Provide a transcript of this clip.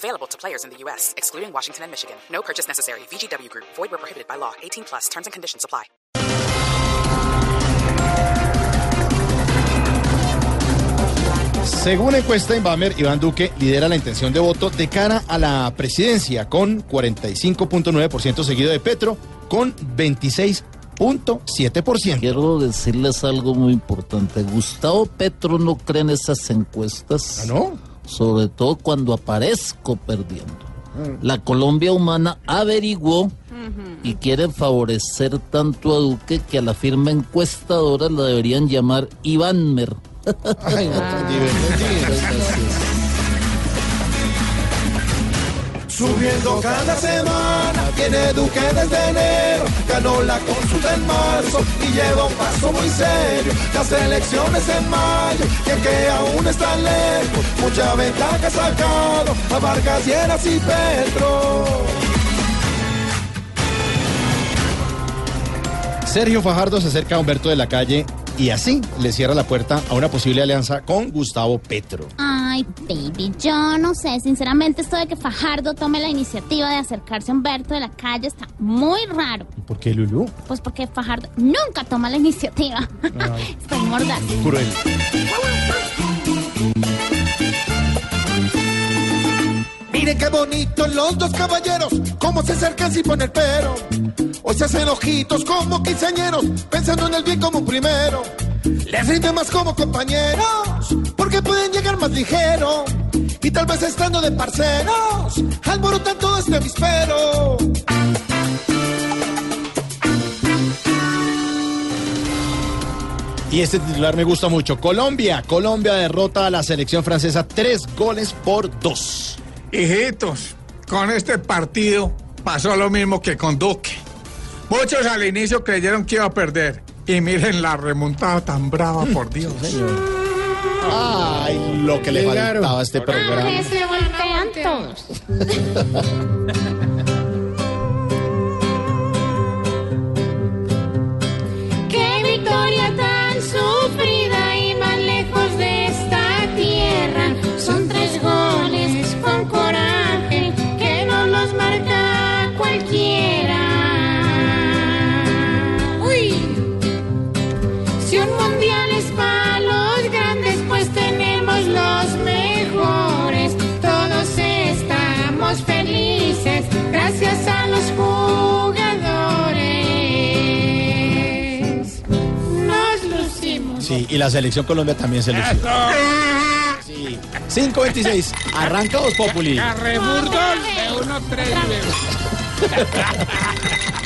Available to players in the U.S., excluding Washington and Michigan. No purchase necessary. VGW Group. Void where prohibited by law. 18 plus. Terms and conditions apply. Según encuesta Inbamer, Iván Duque lidera la intención de voto de cara a la presidencia con 45.9% seguido de Petro con 26.7%. Quiero decirles algo muy importante. Gustavo Petro no cree en esas encuestas. ¿Ah, no? Sobre todo cuando aparezco perdiendo. La Colombia Humana averiguó y quiere favorecer tanto a Duque que a la firma encuestadora la deberían llamar Ivánmer. Ay, no, Subiendo cada semana, tiene Duque desde enero, ganó la consulta en marzo y lleva un paso muy serio. Las elecciones en mayo, y que aún está lejos, mucha ventaja ha sacado a Vargas Lleras y Petro. Sergio Fajardo se acerca a Humberto de la Calle y así le cierra la puerta a una posible alianza con Gustavo Petro. Ay, baby, yo no sé. Sinceramente, esto de que Fajardo tome la iniciativa de acercarse a Humberto de la calle está muy raro. ¿Por qué, Lulú? Pues porque Fajardo nunca toma la iniciativa. Estoy mordaz. Cruel. Miren qué bonitos los dos caballeros, cómo se acercan sin poner pero. Hoy se hacen ojitos como quinceañeros, pensando en el bien como primero. Les rinde más como compañeros, porque pueden llegar más ligero. Y tal vez estando de parceros, alborotan todo este avispero. Y este titular me gusta mucho. Colombia. Colombia derrota a la selección francesa tres goles por dos. Hijitos, con este partido pasó lo mismo que con Duque. Muchos al inicio creyeron que iba a perder. Y miren la remontada tan brava, por Dios. Ay, lo que le faltaba a este programa. Se voltean todos. Qué victoria tan sufrida y más lejos de esta tierra. Son tres goles con coraje que no los marca cualquiera. Si un mundial es para los grandes, pues tenemos los mejores. Todos estamos felices gracias a los jugadores. Nos lucimos. Sí, y la selección Colombia también se lució. Sí. 5.26. Arranca Voz Populi. Carreburdos de 1-3.